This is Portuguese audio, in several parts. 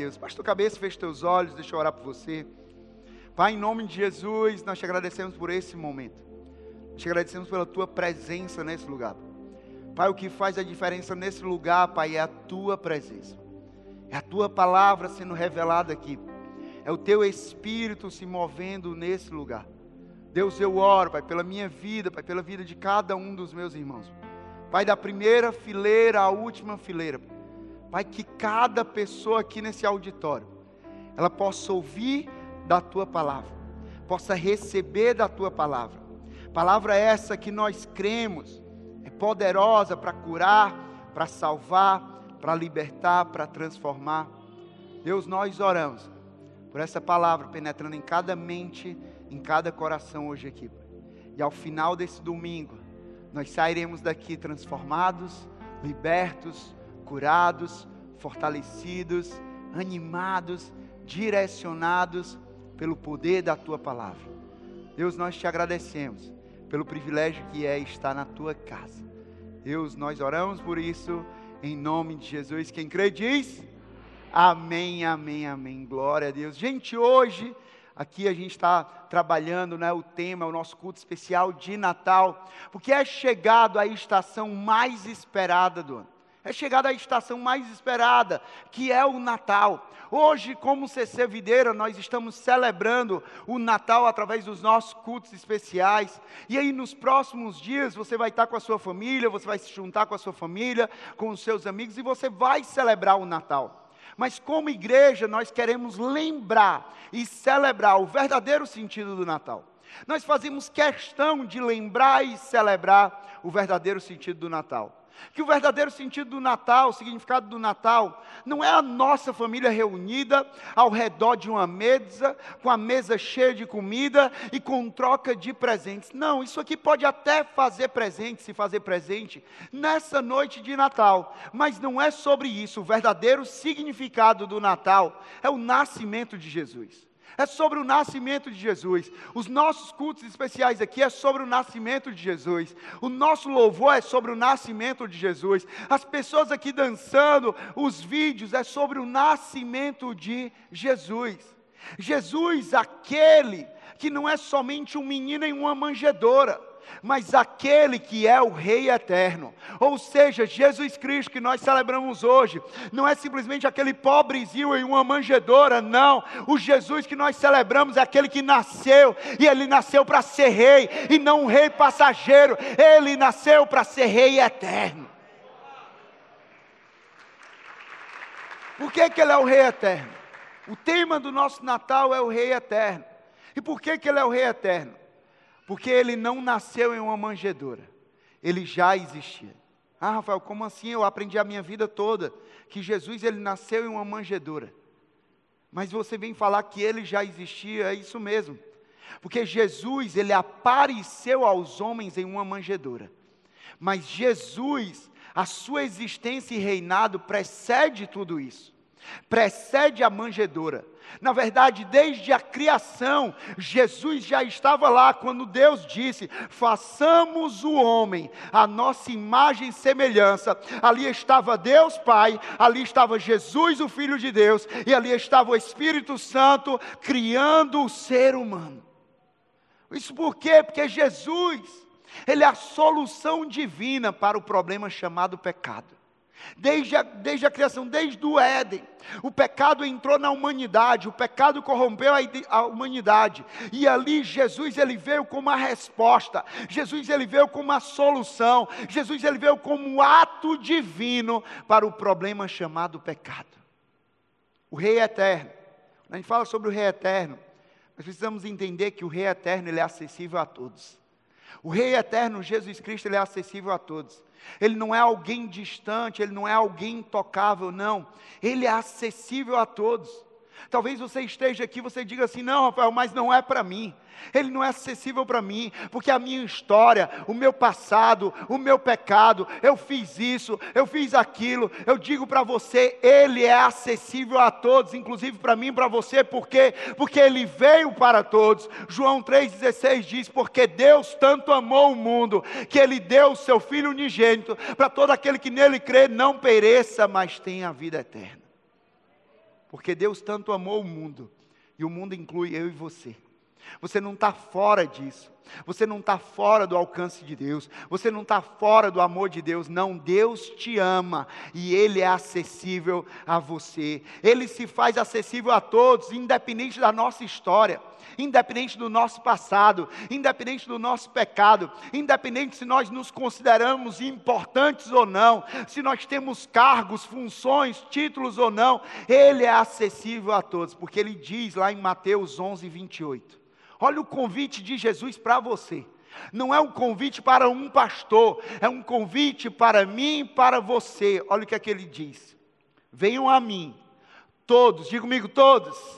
Deus. Baixa tua cabeça, fecha teus olhos, deixa eu orar por você. Pai, em nome de Jesus, nós te agradecemos por esse momento. Te agradecemos pela tua presença nesse lugar. Pai, o que faz a diferença nesse lugar, Pai, é a tua presença. É a tua palavra sendo revelada aqui. É o teu espírito se movendo nesse lugar. Deus, eu oro, Pai, pela minha vida, Pai, pela vida de cada um dos meus irmãos. Pai, da primeira fileira à última fileira. Pai, que cada pessoa aqui nesse auditório, ela possa ouvir da tua palavra, possa receber da tua palavra. Palavra essa que nós cremos, é poderosa para curar, para salvar, para libertar, para transformar. Deus, nós oramos por essa palavra penetrando em cada mente, em cada coração hoje aqui. E ao final desse domingo, nós sairemos daqui transformados, libertos, curados, fortalecidos, animados, direcionados pelo poder da tua palavra. Deus, nós te agradecemos pelo privilégio que é estar na tua casa. Deus, nós oramos por isso em nome de Jesus. Quem crê diz: Amém, amém, amém. Glória a Deus. Gente, hoje aqui a gente está trabalhando, né, o tema, o nosso culto especial de Natal, porque é chegado a estação mais esperada do ano. É chegada a estação mais esperada, que é o Natal. Hoje, como CC Videira, nós estamos celebrando o Natal através dos nossos cultos especiais. E aí, nos próximos dias, você vai estar com a sua família, você vai se juntar com a sua família, com os seus amigos, e você vai celebrar o Natal. Mas, como igreja, nós queremos lembrar e celebrar o verdadeiro sentido do Natal. Nós fazemos questão de lembrar e celebrar o verdadeiro sentido do Natal. Que o verdadeiro sentido do Natal, o significado do Natal, não é a nossa família reunida ao redor de uma mesa, com a mesa cheia de comida e com troca de presentes. Não, isso aqui pode até fazer presente, se fazer presente nessa noite de Natal, mas não é sobre isso. O verdadeiro significado do Natal é o nascimento de Jesus é sobre o nascimento de Jesus. Os nossos cultos especiais aqui é sobre o nascimento de Jesus. O nosso louvor é sobre o nascimento de Jesus. As pessoas aqui dançando, os vídeos é sobre o nascimento de Jesus. Jesus, aquele que não é somente um menino em uma manjedoura mas aquele que é o Rei eterno, ou seja, Jesus Cristo que nós celebramos hoje, não é simplesmente aquele pobrezinho em uma manjedoura, não. O Jesus que nós celebramos é aquele que nasceu, e ele nasceu para ser rei, e não um rei passageiro, ele nasceu para ser rei eterno. Por que, que ele é o rei eterno? O tema do nosso Natal é o rei eterno. E por que, que ele é o rei eterno? Porque ele não nasceu em uma manjedoura, ele já existia. Ah, Rafael, como assim? Eu aprendi a minha vida toda que Jesus ele nasceu em uma manjedoura. Mas você vem falar que ele já existia, é isso mesmo. Porque Jesus, ele apareceu aos homens em uma manjedoura. Mas Jesus, a sua existência e reinado precede tudo isso. Precede a manjedoura. Na verdade, desde a criação, Jesus já estava lá quando Deus disse: façamos o homem a nossa imagem e semelhança. Ali estava Deus Pai, ali estava Jesus, o Filho de Deus, e ali estava o Espírito Santo criando o ser humano. Isso por quê? Porque Jesus, Ele é a solução divina para o problema chamado pecado. Desde a, desde a criação, desde o Éden, o pecado entrou na humanidade, o pecado corrompeu a, a, humanidade, e ali Jesus ele veio como uma resposta, Jesus ele veio como uma solução, Jesus ele veio como um ato divino para o problema chamado pecado. O Rei Eterno, a gente fala sobre o Rei Eterno, nós precisamos entender que o Rei Eterno ele é acessível a todos. O Rei Eterno, Jesus Cristo, ele é acessível a todos. Ele não é alguém distante, ele não é alguém intocável, não. Ele é acessível a todos. Talvez você esteja aqui, você diga assim: não, Rafael, mas não é para mim. Ele não é acessível para mim, porque a minha história, o meu passado, o meu pecado, eu fiz isso, eu fiz aquilo. Eu digo para você, ele é acessível a todos, inclusive para mim e para você, por quê? Porque ele veio para todos. João 3,16 diz: Porque Deus tanto amou o mundo, que ele deu o seu Filho unigênito, para todo aquele que nele crê não pereça, mas tenha a vida eterna. Porque Deus tanto amou o mundo, e o mundo inclui eu e você. Você não está fora disso. Você não está fora do alcance de Deus. Você não está fora do amor de Deus. Não, Deus te ama e Ele é acessível a você. Ele se faz acessível a todos, independente da nossa história independente do nosso passado, independente do nosso pecado, independente se nós nos consideramos importantes ou não, se nós temos cargos, funções, títulos ou não, Ele é acessível a todos, porque Ele diz lá em Mateus 11, 28. Olha o convite de Jesus para você. Não é um convite para um pastor, é um convite para mim e para você. Olha o que é que ele diz: Venham a mim, todos, diga comigo, todos.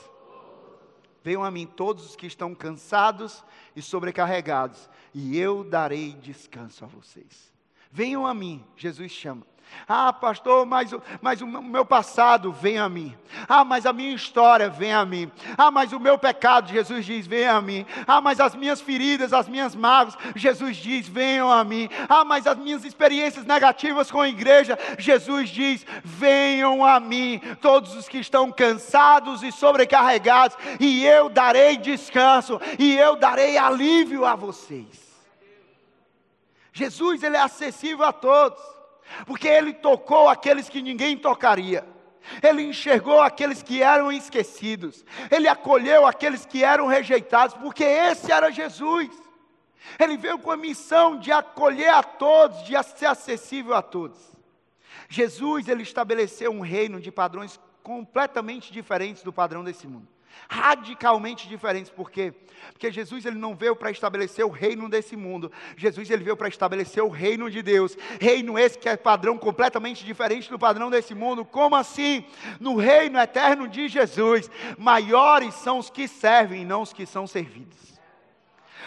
Venham a mim todos os que estão cansados e sobrecarregados, e eu darei descanso a vocês. Venham a mim, Jesus chama. Ah, pastor, mas, mas o meu passado vem a mim. Ah, mas a minha história vem a mim. Ah, mas o meu pecado, Jesus diz, vem a mim. Ah, mas as minhas feridas, as minhas mágoas, Jesus diz, venham a mim. Ah, mas as minhas experiências negativas com a igreja, Jesus diz, venham a mim. Todos os que estão cansados e sobrecarregados, e eu darei descanso, e eu darei alívio a vocês. Jesus, ele é acessível a todos porque ele tocou aqueles que ninguém tocaria. Ele enxergou aqueles que eram esquecidos. Ele acolheu aqueles que eram rejeitados, porque esse era Jesus. Ele veio com a missão de acolher a todos, de ser acessível a todos. Jesus, ele estabeleceu um reino de padrões completamente diferentes do padrão desse mundo radicalmente diferentes. Por quê? Porque Jesus ele não veio para estabelecer o reino desse mundo. Jesus ele veio para estabelecer o reino de Deus. Reino esse que é padrão completamente diferente do padrão desse mundo. Como assim? No reino eterno de Jesus, maiores são os que servem, não os que são servidos.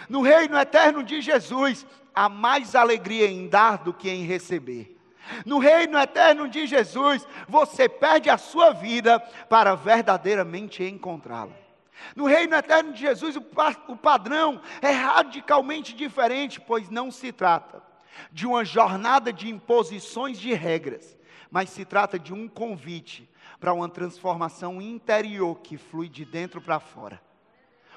No reino eterno de Jesus, há mais alegria em dar do que em receber. No reino eterno de Jesus, você perde a sua vida para verdadeiramente encontrá-la. No reino eterno de Jesus, o padrão é radicalmente diferente, pois não se trata de uma jornada de imposições de regras, mas se trata de um convite para uma transformação interior que flui de dentro para fora.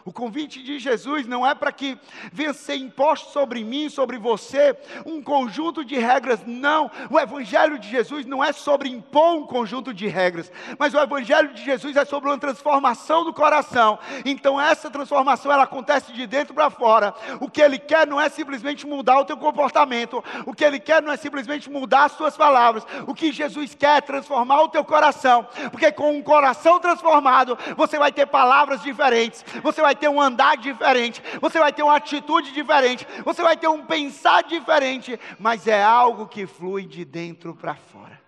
O convite de Jesus não é para que venha ser imposto sobre mim, sobre você, um conjunto de regras. Não. O Evangelho de Jesus não é sobre impor um conjunto de regras. Mas o Evangelho de Jesus é sobre uma transformação do coração. Então, essa transformação ela acontece de dentro para fora. O que ele quer não é simplesmente mudar o teu comportamento. O que ele quer não é simplesmente mudar as tuas palavras. O que Jesus quer é transformar o teu coração. Porque com um coração transformado, você vai ter palavras diferentes. Você vai ter um andar diferente, você vai ter uma atitude diferente, você vai ter um pensar diferente, mas é algo que flui de dentro para fora.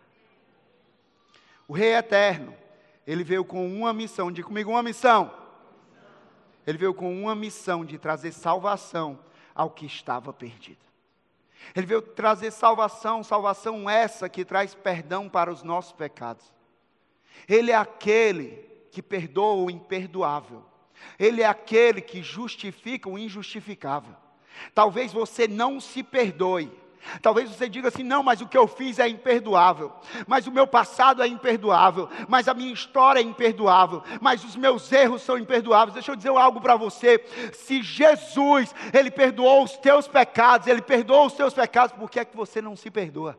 O Rei Eterno, ele veio com uma missão, diga comigo, uma missão. Ele veio com uma missão de trazer salvação ao que estava perdido. Ele veio trazer salvação, salvação essa que traz perdão para os nossos pecados. Ele é aquele que perdoa o imperdoável. Ele é aquele que justifica o injustificável. Talvez você não se perdoe. Talvez você diga assim: não, mas o que eu fiz é imperdoável, mas o meu passado é imperdoável, mas a minha história é imperdoável, mas os meus erros são imperdoáveis. Deixa eu dizer algo para você: se Jesus, Ele perdoou os teus pecados, Ele perdoou os teus pecados, por que é que você não se perdoa?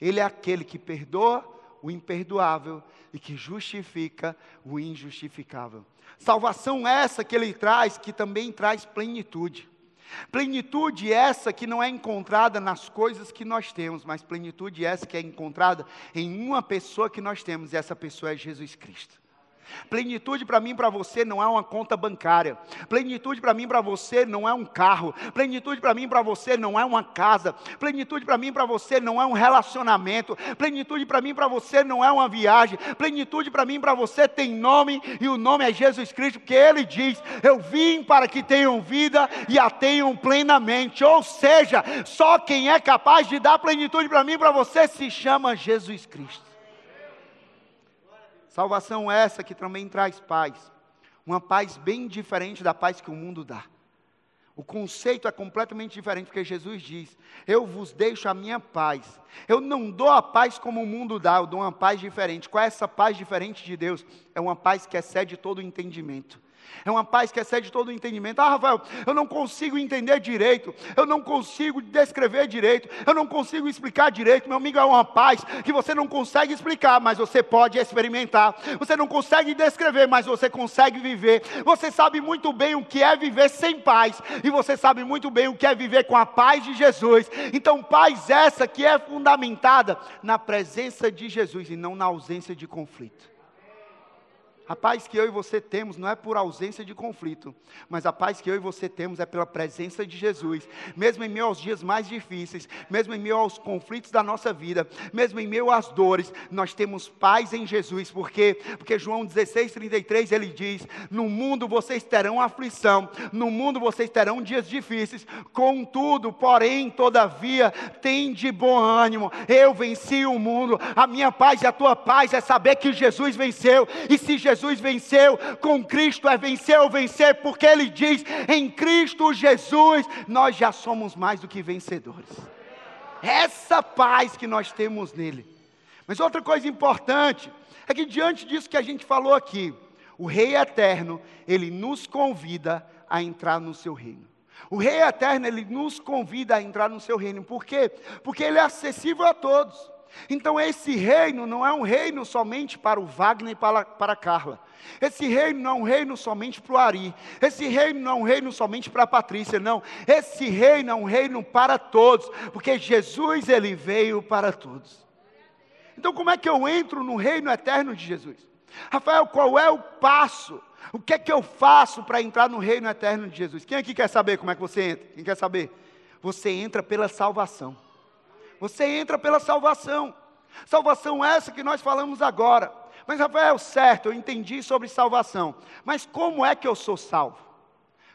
Ele é aquele que perdoa o imperdoável e que justifica o injustificável. Salvação essa que ele traz, que também traz plenitude. Plenitude essa que não é encontrada nas coisas que nós temos, mas plenitude essa que é encontrada em uma pessoa que nós temos, e essa pessoa é Jesus Cristo. Plenitude para mim para você não é uma conta bancária. Plenitude para mim para você não é um carro. Plenitude para mim para você não é uma casa. Plenitude para mim para você não é um relacionamento. Plenitude para mim para você não é uma viagem. Plenitude para mim para você tem nome e o nome é Jesus Cristo, porque ele diz: "Eu vim para que tenham vida e a tenham plenamente". Ou seja, só quem é capaz de dar plenitude para mim para você se chama Jesus Cristo. Salvação essa que também traz paz. Uma paz bem diferente da paz que o mundo dá. O conceito é completamente diferente, porque Jesus diz: Eu vos deixo a minha paz. Eu não dou a paz como o mundo dá, eu dou uma paz diferente. Qual é essa paz diferente de Deus? É uma paz que excede todo o entendimento. É uma paz que excede todo o entendimento. Ah, Rafael, eu não consigo entender direito, eu não consigo descrever direito, eu não consigo explicar direito. Meu amigo, é uma paz que você não consegue explicar, mas você pode experimentar. Você não consegue descrever, mas você consegue viver. Você sabe muito bem o que é viver sem paz, e você sabe muito bem o que é viver com a paz de Jesus. Então, paz essa que é fundamentada na presença de Jesus e não na ausência de conflito. A paz que eu e você temos não é por ausência de conflito, mas a paz que eu e você temos é pela presença de Jesus. Mesmo em meio aos dias mais difíceis, mesmo em meio aos conflitos da nossa vida, mesmo em meio às dores, nós temos paz em Jesus. Por quê? Porque João 16:33 ele diz: "No mundo vocês terão aflição, no mundo vocês terão dias difíceis, contudo, porém, todavia, tem de bom ânimo. Eu venci o mundo. A minha paz e a tua paz é saber que Jesus venceu. E se Jesus Jesus venceu, com Cristo é vencer ou vencer, porque Ele diz: em Cristo Jesus nós já somos mais do que vencedores. Essa paz que nós temos nele. Mas outra coisa importante é que diante disso que a gente falou aqui, o Rei Eterno, ele nos convida a entrar no seu reino. O Rei Eterno, ele nos convida a entrar no seu reino. Por quê? Porque ele é acessível a todos. Então, esse reino não é um reino somente para o Wagner e para, para a Carla. Esse reino não é um reino somente para o Ari. Esse reino não é um reino somente para a Patrícia. Não. Esse reino é um reino para todos. Porque Jesus, ele veio para todos. Então, como é que eu entro no reino eterno de Jesus? Rafael, qual é o passo? O que é que eu faço para entrar no reino eterno de Jesus? Quem aqui quer saber como é que você entra? Quem quer saber? Você entra pela salvação. Você entra pela salvação. Salvação essa que nós falamos agora. Mas, Rafael, certo, eu entendi sobre salvação. Mas como é que eu sou salvo?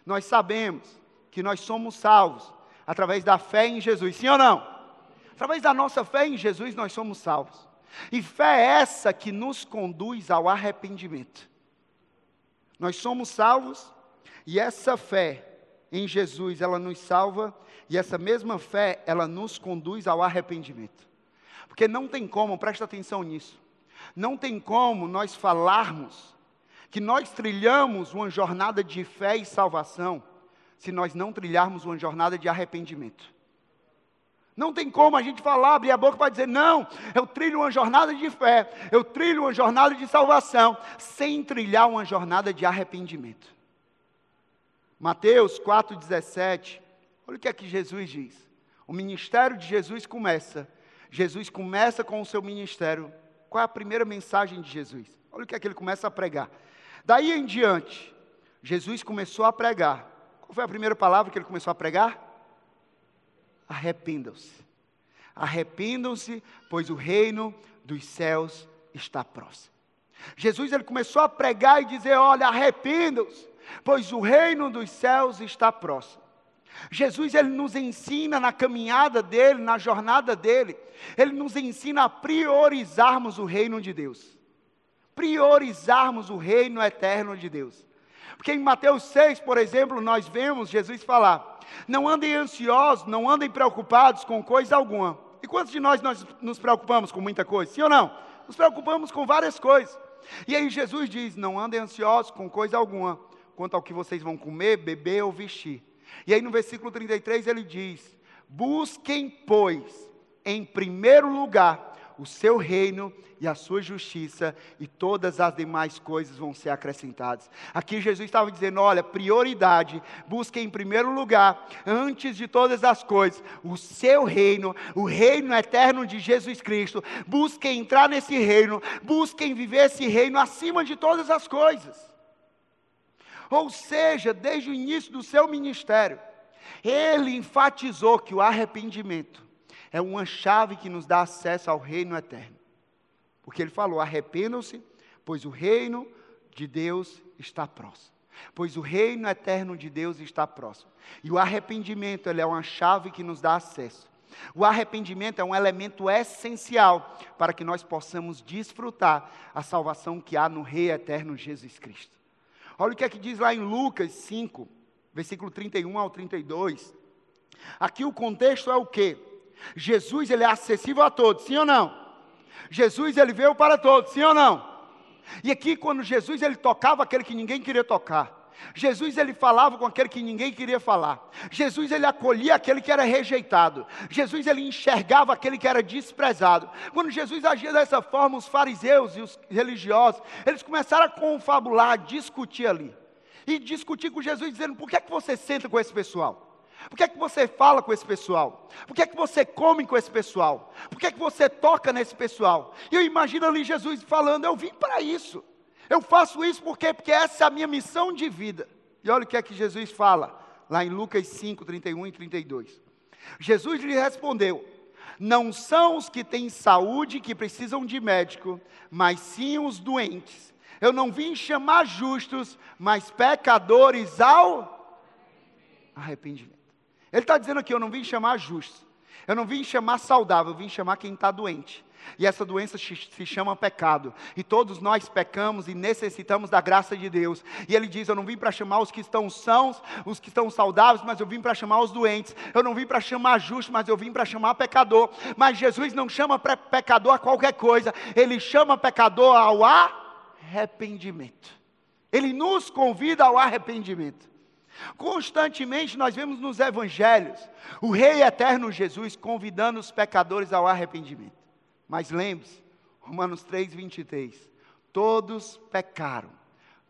Nós sabemos que nós somos salvos através da fé em Jesus, sim ou não? Através da nossa fé em Jesus, nós somos salvos. E fé é essa que nos conduz ao arrependimento. Nós somos salvos e essa fé em Jesus, ela nos salva e essa mesma fé, ela nos conduz ao arrependimento. Porque não tem como, presta atenção nisso, não tem como nós falarmos que nós trilhamos uma jornada de fé e salvação se nós não trilharmos uma jornada de arrependimento. Não tem como a gente falar, abrir a boca para dizer, não, eu trilho uma jornada de fé, eu trilho uma jornada de salvação, sem trilhar uma jornada de arrependimento. Mateus 4,17 Olha o que é que Jesus diz. O ministério de Jesus começa. Jesus começa com o seu ministério. Qual é a primeira mensagem de Jesus? Olha o que é que ele começa a pregar. Daí em diante, Jesus começou a pregar. Qual foi a primeira palavra que ele começou a pregar? Arrependam-se. Arrependam-se, pois o reino dos céus está próximo. Jesus ele começou a pregar e dizer: Olha, arrependam-se, pois o reino dos céus está próximo. Jesus ele nos ensina na caminhada dele, na jornada dele, ele nos ensina a priorizarmos o reino de Deus. Priorizarmos o reino eterno de Deus. Porque em Mateus 6, por exemplo, nós vemos Jesus falar: Não andem ansiosos, não andem preocupados com coisa alguma. E quantos de nós, nós nos preocupamos com muita coisa? Sim ou não? Nos preocupamos com várias coisas. E aí Jesus diz: Não andem ansiosos com coisa alguma, quanto ao que vocês vão comer, beber ou vestir. E aí no versículo 33 ele diz: Busquem, pois, em primeiro lugar o seu reino e a sua justiça, e todas as demais coisas vão ser acrescentadas. Aqui Jesus estava dizendo: olha, prioridade, busquem em primeiro lugar, antes de todas as coisas, o seu reino, o reino eterno de Jesus Cristo. Busquem entrar nesse reino, busquem viver esse reino acima de todas as coisas. Ou seja, desde o início do seu ministério, ele enfatizou que o arrependimento é uma chave que nos dá acesso ao reino eterno. Porque ele falou: arrependam-se, pois o reino de Deus está próximo. Pois o reino eterno de Deus está próximo. E o arrependimento é uma chave que nos dá acesso. O arrependimento é um elemento essencial para que nós possamos desfrutar a salvação que há no Rei eterno Jesus Cristo. Olha o que é que diz lá em Lucas 5, versículo 31 ao 32. Aqui o contexto é o quê? Jesus ele é acessível a todos, sim ou não? Jesus ele veio para todos, sim ou não? E aqui quando Jesus ele tocava aquele que ninguém queria tocar, Jesus ele falava com aquele que ninguém queria falar. Jesus ele acolhia aquele que era rejeitado. Jesus ele enxergava aquele que era desprezado. Quando Jesus agia dessa forma, os fariseus e os religiosos, eles começaram a confabular, a discutir ali. E discutir com Jesus dizendo: "Por que é que você senta com esse pessoal? Por que é que você fala com esse pessoal? Por que é que você come com esse pessoal? Por que é que você toca nesse pessoal?" E eu imagino ali Jesus falando: "Eu vim para isso." Eu faço isso porque, porque essa é a minha missão de vida. E olha o que é que Jesus fala, lá em Lucas 5, 31 e 32. Jesus lhe respondeu: Não são os que têm saúde que precisam de médico, mas sim os doentes. Eu não vim chamar justos, mas pecadores ao arrependimento. Ele está dizendo aqui: Eu não vim chamar justos, eu não vim chamar saudável, eu vim chamar quem está doente. E essa doença se chama pecado. E todos nós pecamos e necessitamos da graça de Deus. E ele diz: Eu não vim para chamar os que estão sãos, os que estão saudáveis, mas eu vim para chamar os doentes. Eu não vim para chamar justo, mas eu vim para chamar pecador. Mas Jesus não chama pecador a qualquer coisa. Ele chama pecador ao arrependimento. Ele nos convida ao arrependimento. Constantemente nós vemos nos evangelhos o Rei eterno Jesus convidando os pecadores ao arrependimento. Mas lembre-se, Romanos 3, 23. Todos pecaram,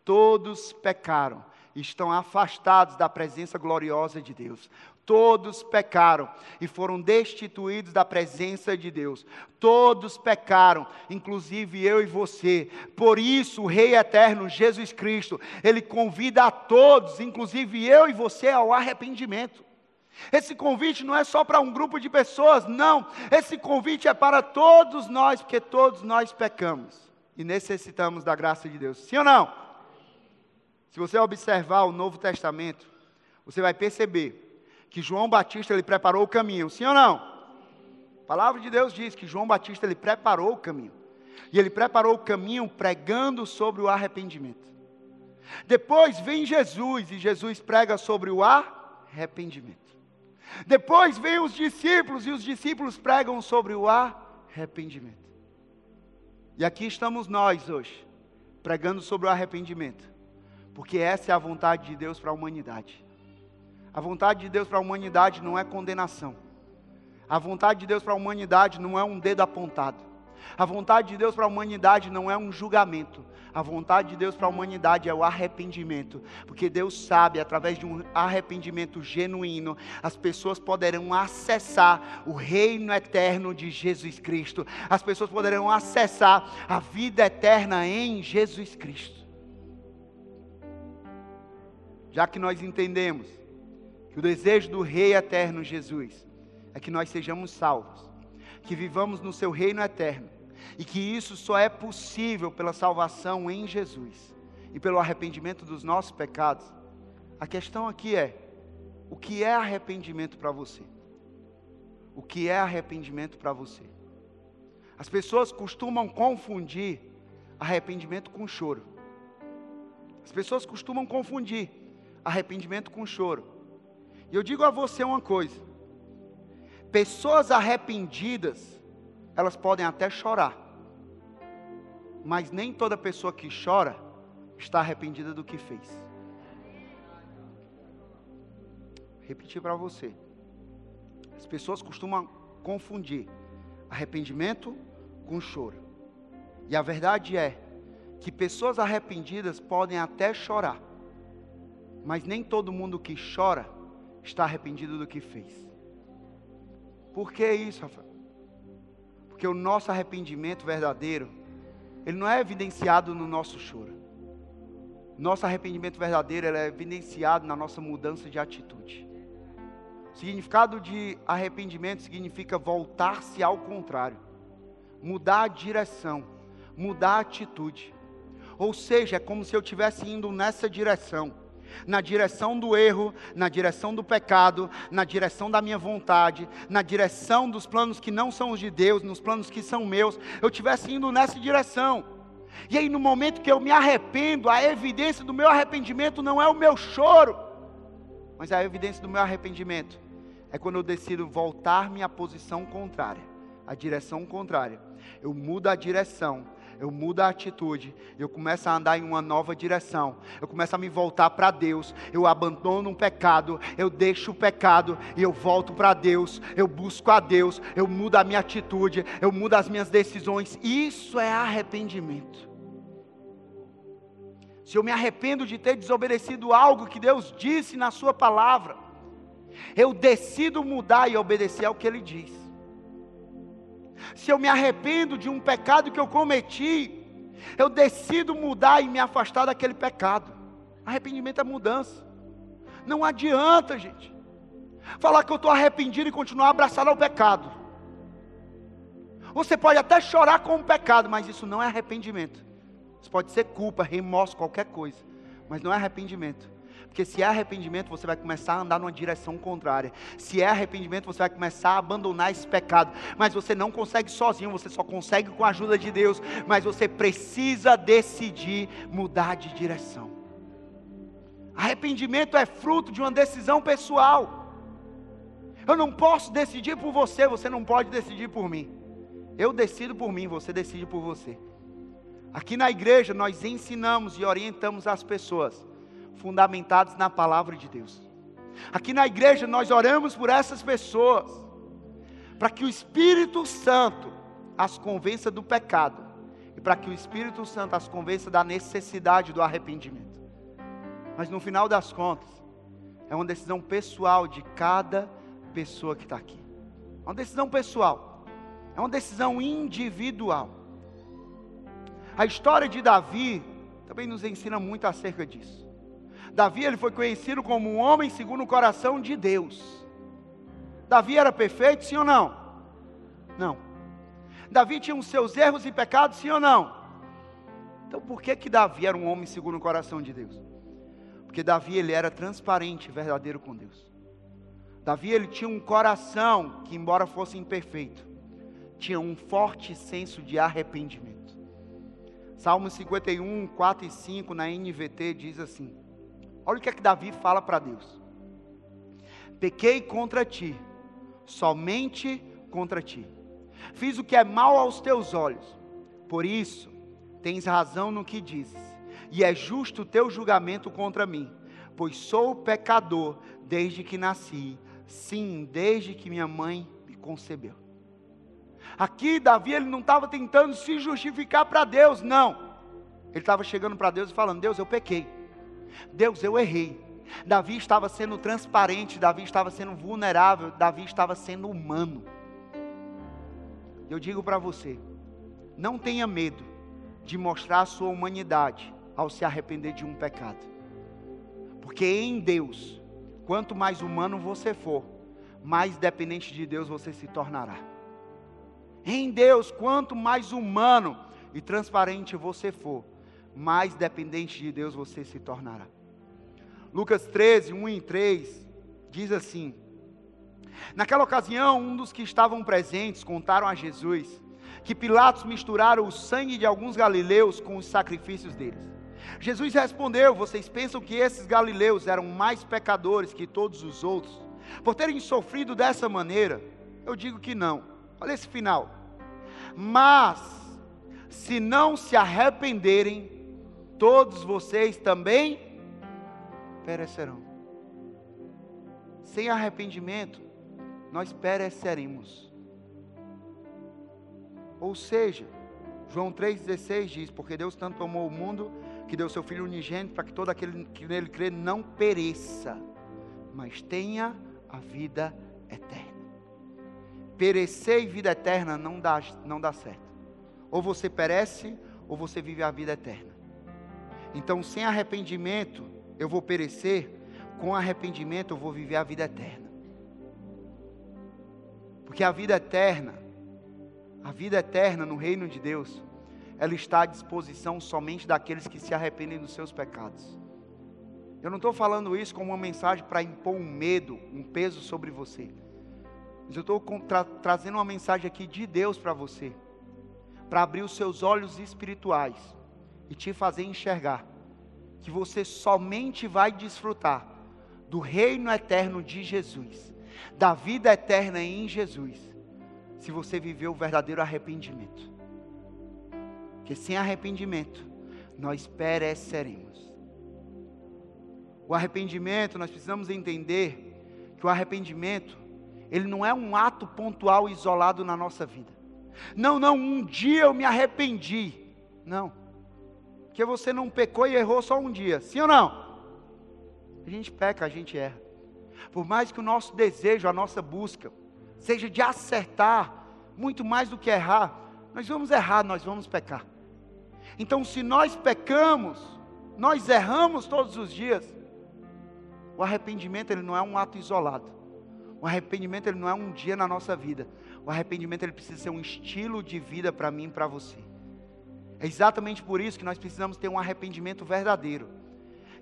todos pecaram, estão afastados da presença gloriosa de Deus. Todos pecaram e foram destituídos da presença de Deus. Todos pecaram, inclusive eu e você. Por isso, o Rei eterno, Jesus Cristo, ele convida a todos, inclusive eu e você, ao arrependimento. Esse convite não é só para um grupo de pessoas, não. Esse convite é para todos nós, porque todos nós pecamos e necessitamos da graça de Deus. Sim ou não? Se você observar o Novo Testamento, você vai perceber que João Batista ele preparou o caminho. Sim ou não? A palavra de Deus diz que João Batista ele preparou o caminho. E ele preparou o caminho pregando sobre o arrependimento. Depois vem Jesus e Jesus prega sobre o arrependimento. Depois vem os discípulos e os discípulos pregam sobre o arrependimento. E aqui estamos nós hoje, pregando sobre o arrependimento, porque essa é a vontade de Deus para a humanidade. A vontade de Deus para a humanidade não é condenação. A vontade de Deus para a humanidade não é um dedo apontado. A vontade de Deus para a humanidade não é um julgamento. A vontade de Deus para a humanidade é o arrependimento, porque Deus sabe, através de um arrependimento genuíno, as pessoas poderão acessar o reino eterno de Jesus Cristo, as pessoas poderão acessar a vida eterna em Jesus Cristo. Já que nós entendemos que o desejo do Rei eterno Jesus é que nós sejamos salvos, que vivamos no seu reino eterno e que isso só é possível pela salvação em Jesus e pelo arrependimento dos nossos pecados. A questão aqui é: o que é arrependimento para você? O que é arrependimento para você? As pessoas costumam confundir arrependimento com choro. As pessoas costumam confundir arrependimento com choro. E eu digo a você uma coisa: pessoas arrependidas elas podem até chorar, mas nem toda pessoa que chora está arrependida do que fez. Repetir para você. As pessoas costumam confundir arrependimento com choro. E a verdade é que pessoas arrependidas podem até chorar, mas nem todo mundo que chora está arrependido do que fez. Por que isso, Rafael? Porque o nosso arrependimento verdadeiro, ele não é evidenciado no nosso choro. Nosso arrependimento verdadeiro é evidenciado na nossa mudança de atitude. O significado de arrependimento significa voltar-se ao contrário, mudar a direção, mudar a atitude. Ou seja, é como se eu estivesse indo nessa direção na direção do erro, na direção do pecado, na direção da minha vontade, na direção dos planos que não são os de Deus, nos planos que são meus, eu estivesse indo nessa direção. E aí, no momento que eu me arrependo, a evidência do meu arrependimento não é o meu choro, Mas a evidência do meu arrependimento é quando eu decido voltar minha posição contrária, a direção contrária. Eu mudo a direção, eu mudo a atitude, eu começo a andar em uma nova direção, eu começo a me voltar para Deus, eu abandono um pecado, eu deixo o pecado e eu volto para Deus, eu busco a Deus, eu mudo a minha atitude, eu mudo as minhas decisões. Isso é arrependimento. Se eu me arrependo de ter desobedecido algo que Deus disse na Sua palavra, eu decido mudar e obedecer ao que Ele diz. Se eu me arrependo de um pecado que eu cometi, eu decido mudar e me afastar daquele pecado. Arrependimento é mudança. Não adianta, gente, falar que eu estou arrependido e continuar abraçado ao pecado. Você pode até chorar com o pecado, mas isso não é arrependimento. Isso pode ser culpa, remorso, qualquer coisa, mas não é arrependimento. Porque se é arrependimento, você vai começar a andar numa direção contrária. Se é arrependimento, você vai começar a abandonar esse pecado. Mas você não consegue sozinho, você só consegue com a ajuda de Deus. Mas você precisa decidir mudar de direção. Arrependimento é fruto de uma decisão pessoal. Eu não posso decidir por você, você não pode decidir por mim. Eu decido por mim, você decide por você. Aqui na igreja nós ensinamos e orientamos as pessoas fundamentados na palavra de Deus. Aqui na igreja nós oramos por essas pessoas, para que o Espírito Santo as convença do pecado e para que o Espírito Santo as convença da necessidade do arrependimento. Mas no final das contas, é uma decisão pessoal de cada pessoa que está aqui. É uma decisão pessoal, é uma decisão individual. A história de Davi também nos ensina muito acerca disso. Davi ele foi conhecido como um homem segundo o coração de Deus. Davi era perfeito, sim ou não? Não. Davi tinha os seus erros e pecados, sim ou não? Então por que que Davi era um homem segundo o coração de Deus? Porque Davi ele era transparente, verdadeiro com Deus. Davi ele tinha um coração que embora fosse imperfeito, tinha um forte senso de arrependimento. Salmo 51, 4 e 5 na NVT diz assim: Olha o que é que Davi fala para Deus: Pequei contra ti, somente contra ti. Fiz o que é mal aos teus olhos. Por isso, tens razão no que dizes, e é justo o teu julgamento contra mim, pois sou pecador desde que nasci, sim, desde que minha mãe me concebeu. Aqui Davi ele não estava tentando se justificar para Deus, não. Ele estava chegando para Deus e falando: Deus, eu pequei. Deus, eu errei. Davi estava sendo transparente, Davi estava sendo vulnerável, Davi estava sendo humano. Eu digo para você, não tenha medo de mostrar a sua humanidade ao se arrepender de um pecado. Porque em Deus, quanto mais humano você for, mais dependente de Deus você se tornará. Em Deus, quanto mais humano e transparente você for, mais dependente de Deus você se tornará. Lucas 13, 1 e 3 diz assim: Naquela ocasião, um dos que estavam presentes contaram a Jesus que Pilatos misturaram o sangue de alguns galileus com os sacrifícios deles. Jesus respondeu: Vocês pensam que esses galileus eram mais pecadores que todos os outros, por terem sofrido dessa maneira? Eu digo que não. Olha esse final. Mas, se não se arrependerem, todos vocês também perecerão. Sem arrependimento, nós pereceremos. Ou seja, João 3,16 diz: Porque Deus tanto amou o mundo que deu seu Filho unigênito para que todo aquele que nele crê não pereça, mas tenha a vida eterna. Perecer e vida eterna não dá, não dá certo. Ou você perece, ou você vive a vida eterna. Então, sem arrependimento, eu vou perecer, com arrependimento, eu vou viver a vida eterna. Porque a vida eterna, a vida eterna no reino de Deus, ela está à disposição somente daqueles que se arrependem dos seus pecados. Eu não estou falando isso como uma mensagem para impor um medo, um peso sobre você. Mas eu estou tra trazendo uma mensagem aqui de Deus para você, para abrir os seus olhos espirituais e te fazer enxergar que você somente vai desfrutar do reino eterno de Jesus, da vida eterna em Jesus, se você viver o verdadeiro arrependimento. Porque sem arrependimento, nós pereceremos. O arrependimento, nós precisamos entender que o arrependimento, ele não é um ato pontual isolado na nossa vida. Não, não, um dia eu me arrependi. Não. Porque você não pecou e errou só um dia. Sim ou não? A gente peca, a gente erra. Por mais que o nosso desejo, a nossa busca, seja de acertar, muito mais do que errar, nós vamos errar, nós vamos pecar. Então, se nós pecamos, nós erramos todos os dias. O arrependimento ele não é um ato isolado. O arrependimento ele não é um dia na nossa vida. O arrependimento ele precisa ser um estilo de vida para mim e para você. É exatamente por isso que nós precisamos ter um arrependimento verdadeiro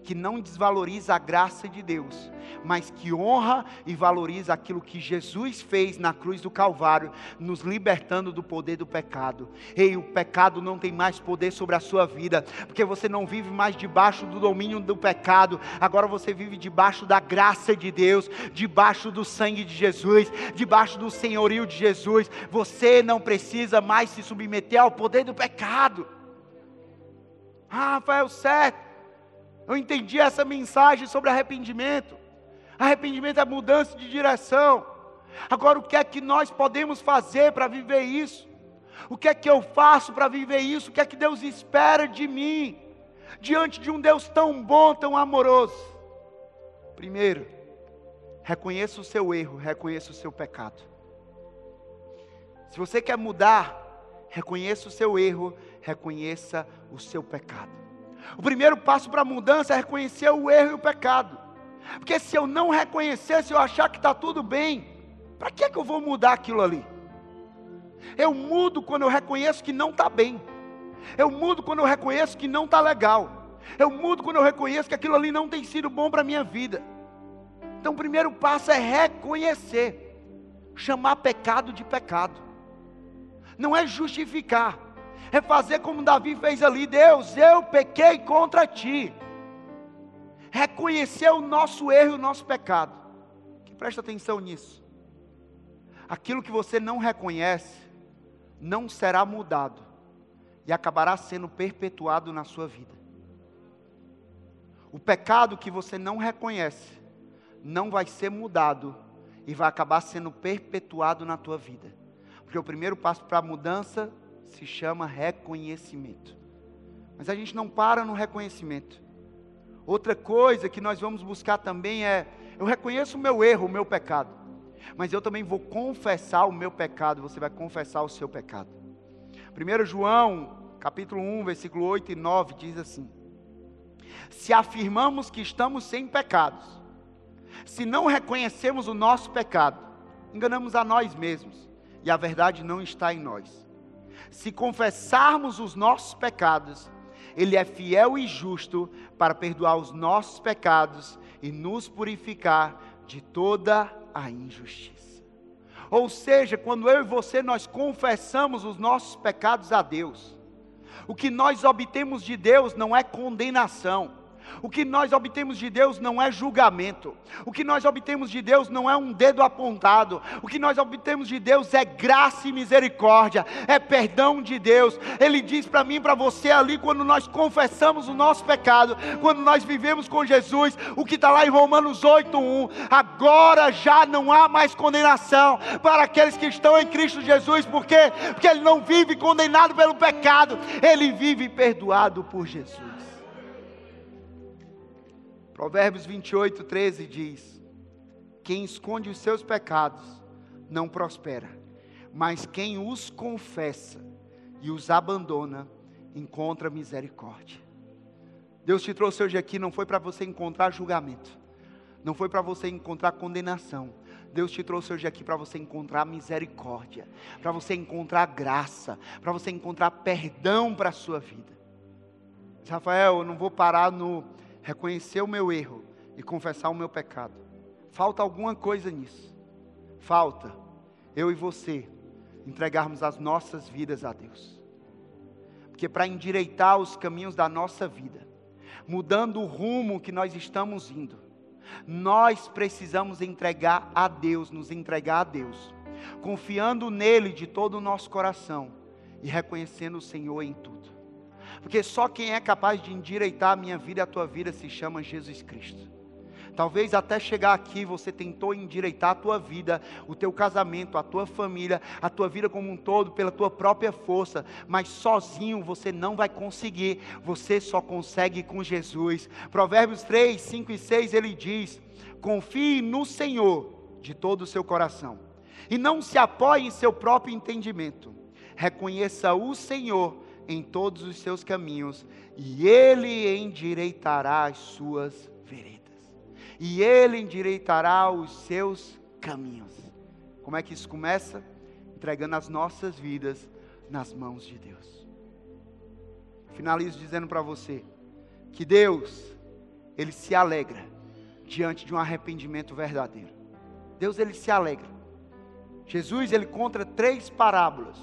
que não desvaloriza a graça de Deus, mas que honra e valoriza aquilo que Jesus fez na cruz do Calvário, nos libertando do poder do pecado. Ei, o pecado não tem mais poder sobre a sua vida, porque você não vive mais debaixo do domínio do pecado, agora você vive debaixo da graça de Deus, debaixo do sangue de Jesus, debaixo do senhorio de Jesus. Você não precisa mais se submeter ao poder do pecado. Ah, Rafael, certo. Eu entendi essa mensagem sobre arrependimento. Arrependimento é mudança de direção. Agora, o que é que nós podemos fazer para viver isso? O que é que eu faço para viver isso? O que é que Deus espera de mim? Diante de um Deus tão bom, tão amoroso. Primeiro, reconheça o seu erro, reconheça o seu pecado. Se você quer mudar, reconheça o seu erro, reconheça o seu pecado. O primeiro passo para a mudança é reconhecer o erro e o pecado. Porque se eu não reconhecer, se eu achar que está tudo bem, para que, é que eu vou mudar aquilo ali? Eu mudo quando eu reconheço que não está bem. Eu mudo quando eu reconheço que não está legal. Eu mudo quando eu reconheço que aquilo ali não tem sido bom para a minha vida. Então o primeiro passo é reconhecer. Chamar pecado de pecado. Não é justificar é fazer como Davi fez ali: Deus, eu pequei contra ti. Reconhecer o nosso erro e o nosso pecado. Que presta atenção nisso. Aquilo que você não reconhece não será mudado e acabará sendo perpetuado na sua vida. O pecado que você não reconhece não vai ser mudado e vai acabar sendo perpetuado na tua vida. Porque o primeiro passo para a mudança se chama reconhecimento. Mas a gente não para no reconhecimento. Outra coisa que nós vamos buscar também é: eu reconheço o meu erro, o meu pecado, mas eu também vou confessar o meu pecado, você vai confessar o seu pecado. 1 João, capítulo 1, versículo 8 e 9 diz assim: Se afirmamos que estamos sem pecados, se não reconhecemos o nosso pecado, enganamos a nós mesmos, e a verdade não está em nós se confessarmos os nossos pecados, Ele é fiel e justo para perdoar os nossos pecados e nos purificar de toda a injustiça. Ou seja, quando eu e você nós confessamos os nossos pecados a Deus, o que nós obtemos de Deus não é condenação o que nós obtemos de Deus não é julgamento. O que nós obtemos de Deus não é um dedo apontado. O que nós obtemos de Deus é graça e misericórdia, é perdão de Deus. Ele diz para mim para você ali, quando nós confessamos o nosso pecado, quando nós vivemos com Jesus, o que está lá em Romanos 8:1, agora já não há mais condenação para aqueles que estão em Cristo Jesus, por quê? Porque ele não vive condenado pelo pecado, ele vive perdoado por Jesus. Provérbios 28, 13 diz: Quem esconde os seus pecados não prospera, mas quem os confessa e os abandona encontra misericórdia. Deus te trouxe hoje aqui não foi para você encontrar julgamento, não foi para você encontrar condenação. Deus te trouxe hoje aqui para você encontrar misericórdia, para você encontrar graça, para você encontrar perdão para a sua vida. Rafael, eu não vou parar no reconhecer o meu erro e confessar o meu pecado. Falta alguma coisa nisso. Falta eu e você entregarmos as nossas vidas a Deus. Porque para endireitar os caminhos da nossa vida, mudando o rumo que nós estamos indo, Nós precisamos entregar a Deus, nos entregar a Deus, confiando nele de todo o nosso coração e reconhecendo o Senhor em tudo. Porque só quem é capaz de endireitar a minha vida e a tua vida se chama Jesus Cristo. Talvez até chegar aqui você tentou endireitar a tua vida, o teu casamento, a tua família, a tua vida como um todo pela tua própria força, mas sozinho você não vai conseguir. Você só consegue com Jesus. Provérbios 3, 5 e 6 ele diz: Confie no Senhor de todo o seu coração e não se apoie em seu próprio entendimento. Reconheça o Senhor em todos os seus caminhos e ele endireitará as suas veredas e ele endireitará os seus caminhos. Como é que isso começa? Entregando as nossas vidas nas mãos de Deus. Finalizo dizendo para você que Deus, ele se alegra diante de um arrependimento verdadeiro. Deus ele se alegra. Jesus ele conta três parábolas: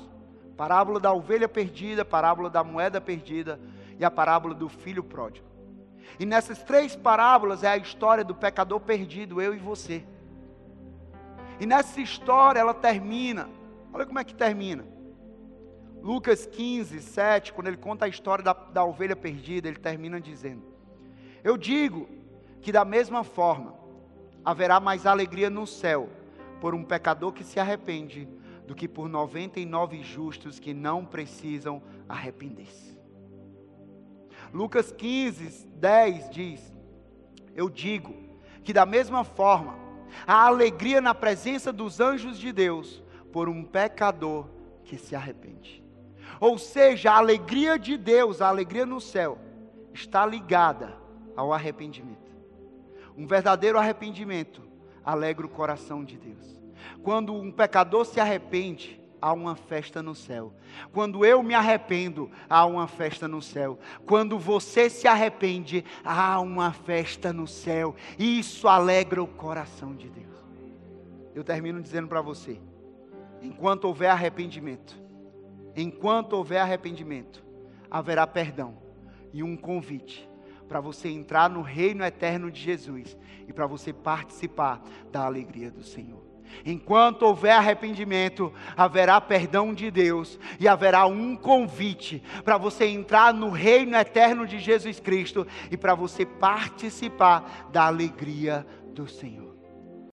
parábola da ovelha perdida, parábola da moeda perdida e a parábola do filho pródigo. E nessas três parábolas é a história do pecador perdido, eu e você. E nessa história ela termina. Olha como é que termina. Lucas 15, 7, quando ele conta a história da, da ovelha perdida, ele termina dizendo: Eu digo que da mesma forma haverá mais alegria no céu por um pecador que se arrepende do que por 99 justos que não precisam arrepender-se. Lucas 15, 10 diz: Eu digo que da mesma forma, a alegria na presença dos anjos de Deus por um pecador que se arrepende. Ou seja, a alegria de Deus, a alegria no céu, está ligada ao arrependimento. Um verdadeiro arrependimento alegra o coração de Deus. Quando um pecador se arrepende, há uma festa no céu. Quando eu me arrependo, há uma festa no céu. Quando você se arrepende, há uma festa no céu. Isso alegra o coração de Deus. Eu termino dizendo para você: enquanto houver arrependimento, enquanto houver arrependimento, haverá perdão e um convite para você entrar no reino eterno de Jesus e para você participar da alegria do Senhor. Enquanto houver arrependimento, haverá perdão de Deus e haverá um convite para você entrar no reino eterno de Jesus Cristo e para você participar da alegria do Senhor.